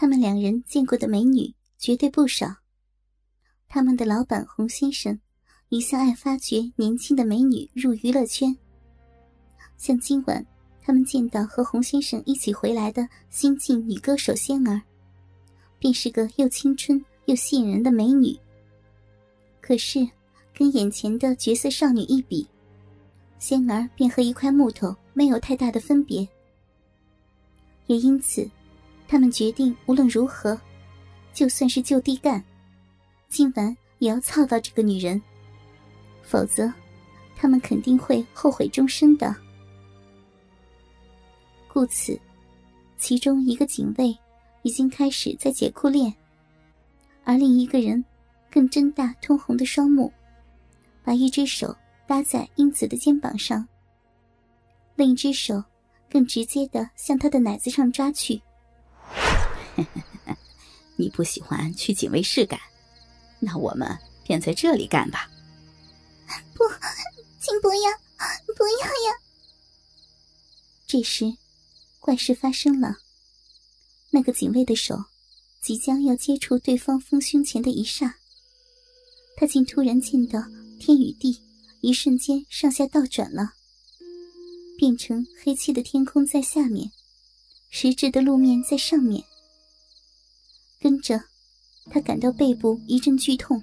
他们两人见过的美女绝对不少。他们的老板洪先生一向爱发掘年轻的美女入娱乐圈。像今晚他们见到和洪先生一起回来的新晋女歌手仙儿，便是个又青春又吸引人的美女。可是，跟眼前的绝色少女一比，仙儿便和一块木头没有太大的分别。也因此，他们决定无论如何，就算是就地干，今晚也要操到这个女人。否则，他们肯定会后悔终生的。故此，其中一个警卫已经开始在解裤链，而另一个人更睁大通红的双目，把一只手搭在英子的肩膀上，另一只手。更直接的向他的奶子上抓去。你不喜欢去警卫室干，那我们便在这里干吧。不，请不要，不要呀！这时，怪事发生了。那个警卫的手即将要接触对方丰胸前的一刹，他竟突然见到天与地一瞬间上下倒转了。变成黑漆的天空在下面，实质的路面在上面。跟着，他感到背部一阵剧痛，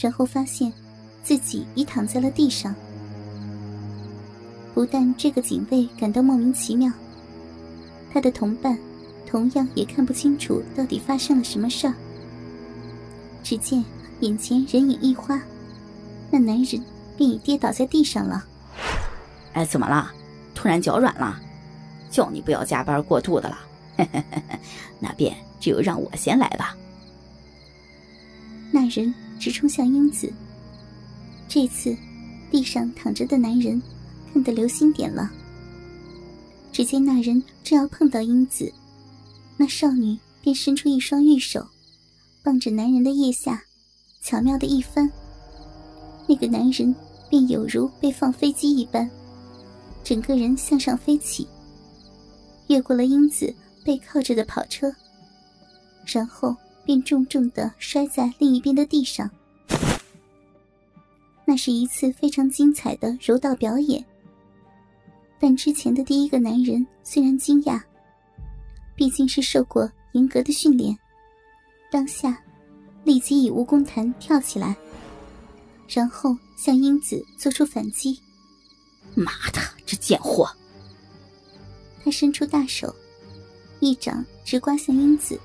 然后发现自己已躺在了地上。不但这个警卫感到莫名其妙，他的同伴同样也看不清楚到底发生了什么事儿。只见眼前人影一花，那男人便已跌倒在地上了。哎，怎么了？突然脚软了？叫你不要加班过度的了。那便只有让我先来吧。那人直冲向英子。这次，地上躺着的男人看得留心点了。只见那人正要碰到英子，那少女便伸出一双玉手，傍着男人的腋下，巧妙的一翻，那个男人便有如被放飞机一般。整个人向上飞起，越过了英子背靠着的跑车，然后便重重的摔在另一边的地上。那是一次非常精彩的柔道表演。但之前的第一个男人虽然惊讶，毕竟是受过严格的训练，当下立即以蜈蚣弹跳起来，然后向英子做出反击。妈的，这贱货！他伸出大手，一掌直刮向英子。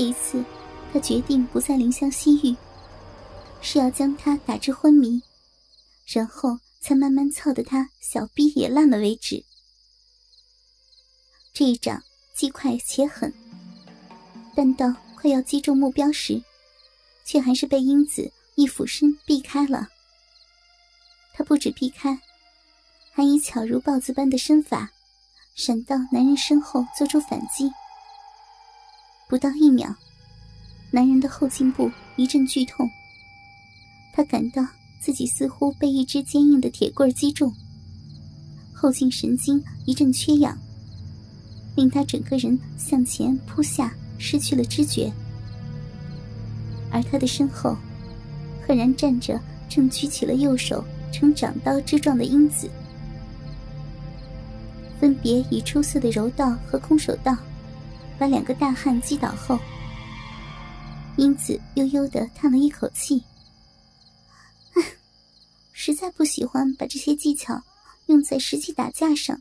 这一次，他决定不再怜香惜玉，是要将她打至昏迷，然后才慢慢操得她小逼也烂了为止。这一掌既快且狠，但到快要击中目标时，却还是被英子一俯身避开了。他不止避开，还以巧如豹子般的身法，闪到男人身后做出反击。不到一秒，男人的后颈部一阵剧痛，他感到自己似乎被一只坚硬的铁棍击中，后颈神经一阵缺氧，令他整个人向前扑下，失去了知觉。而他的身后，赫然站着正举起了右手。呈掌刀之状的英子，分别以出色的柔道和空手道，把两个大汉击倒后，英子悠悠的叹了一口气：“唉，实在不喜欢把这些技巧用在实际打架上。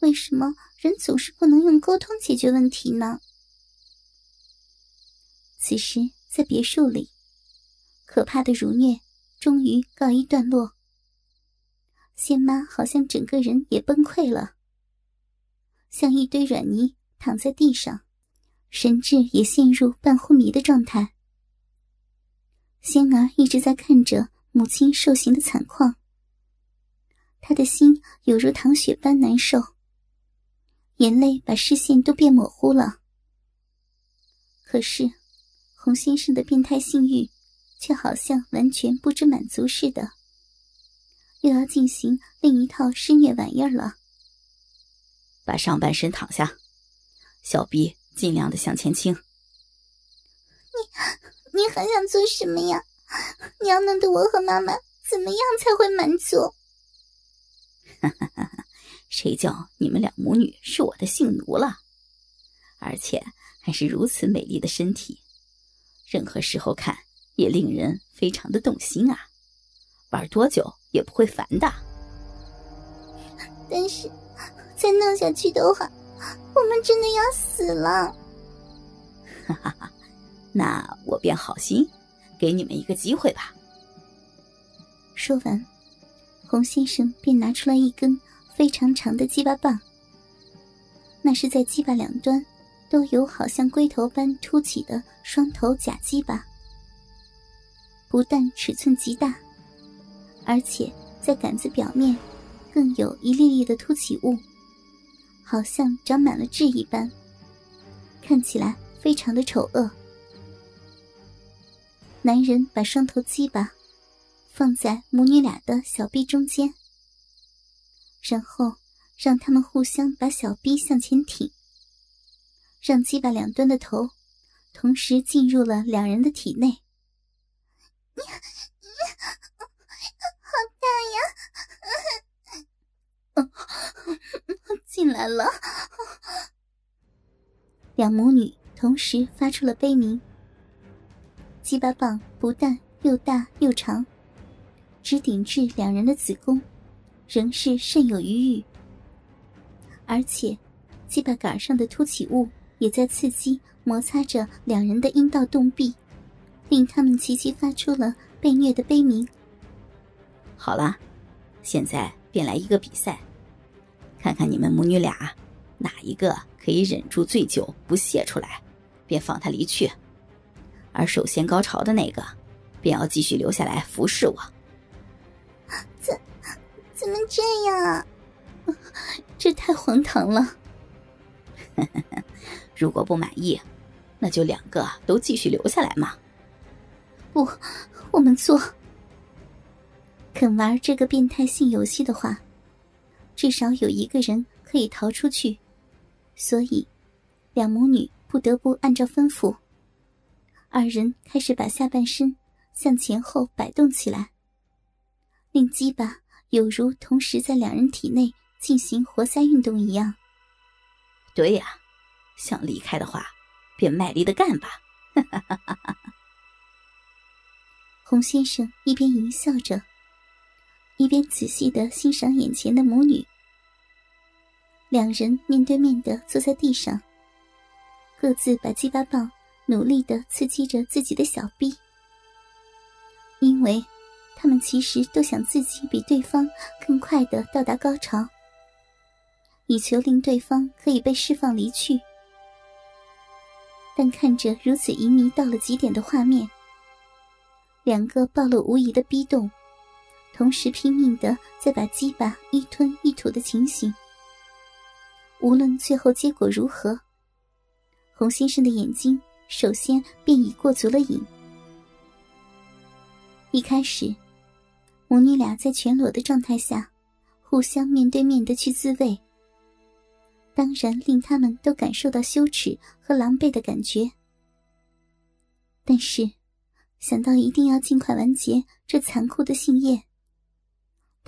为什么人总是不能用沟通解决问题呢？”此时，在别墅里，可怕的辱虐。终于告一段落。仙妈好像整个人也崩溃了，像一堆软泥躺在地上，神智也陷入半昏迷的状态。仙儿一直在看着母亲受刑的惨况，她的心有如淌血般难受，眼泪把视线都变模糊了。可是，洪先生的变态性欲。却好像完全不知满足似的，又要进行另一套施虐玩意儿了。把上半身躺下，小臂尽量的向前倾。你你还想做什么呀？你要弄得我和妈妈怎么样才会满足？哈哈哈哈谁叫你们两母女是我的性奴了？而且还是如此美丽的身体，任何时候看也令人非常的动心啊！玩多久也不会烦的。但是，再弄下去的话，我们真的要死了。哈哈哈，那我便好心给你们一个机会吧。说完，洪先生便拿出来一根非常长的鸡巴棒，那是在鸡巴两端都有好像龟头般凸起的双头假鸡巴，不但尺寸极大，而且在杆子表面。更有一粒粒的凸起物，好像长满了痣一般，看起来非常的丑恶。男人把双头鸡巴放在母女俩的小臂中间，然后让他们互相把小臂向前挺，让鸡巴两端的头同时进入了两人的体内。你你好大呀！来了，两母女同时发出了悲鸣。鸡巴棒不但又大又长，直顶至两人的子宫，仍是甚有余裕。而且，鸡巴杆上的凸起物也在刺激摩擦着两人的阴道洞壁，令他们齐齐发出了被虐的悲鸣。好了，现在便来一个比赛。看看你们母女俩，哪一个可以忍住醉酒不泄出来，便放他离去；而首先高潮的那个，便要继续留下来服侍我。怎怎么这样啊？这太荒唐了！如果不满意，那就两个都继续留下来嘛。不，我们做。肯玩这个变态性游戏的话。至少有一个人可以逃出去，所以两母女不得不按照吩咐。二人开始把下半身向前后摆动起来，令鸡巴有如同时在两人体内进行活塞运动一样。对呀，想离开的话，便卖力的干吧！哈哈哈哈哈。洪先生一边淫笑着。一边仔细的欣赏眼前的母女，两人面对面的坐在地上，各自把鸡巴棒努力的刺激着自己的小臂，因为他们其实都想自己比对方更快的到达高潮，以求令对方可以被释放离去。但看着如此淫迷到了极点的画面，两个暴露无遗的逼洞。同时拼命的在把鸡巴一吞一吐的情形，无论最后结果如何，洪先生的眼睛首先便已过足了瘾。一开始，母女俩在全裸的状态下，互相面对面的去自慰，当然令他们都感受到羞耻和狼狈的感觉。但是，想到一定要尽快完结这残酷的性业。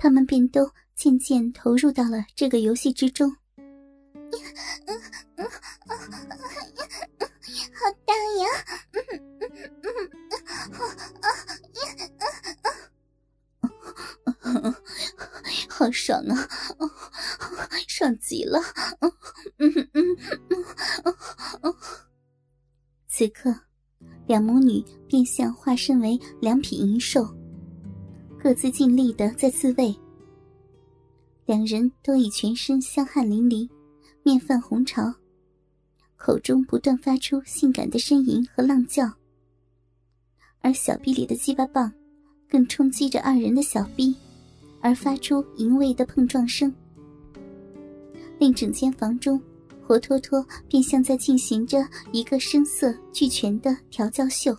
他们便都渐渐投入到了这个游戏之中。好大呀！好爽啊！爽极了！此刻，两母女便像化身为两匹银兽。各自尽力的在自慰，两人都已全身香汗淋漓，面泛红潮，口中不断发出性感的呻吟和浪叫，而小臂里的鸡巴棒更冲击着二人的小臂，而发出淫秽的碰撞声，令整间房中活脱脱便像在进行着一个声色俱全的调教秀。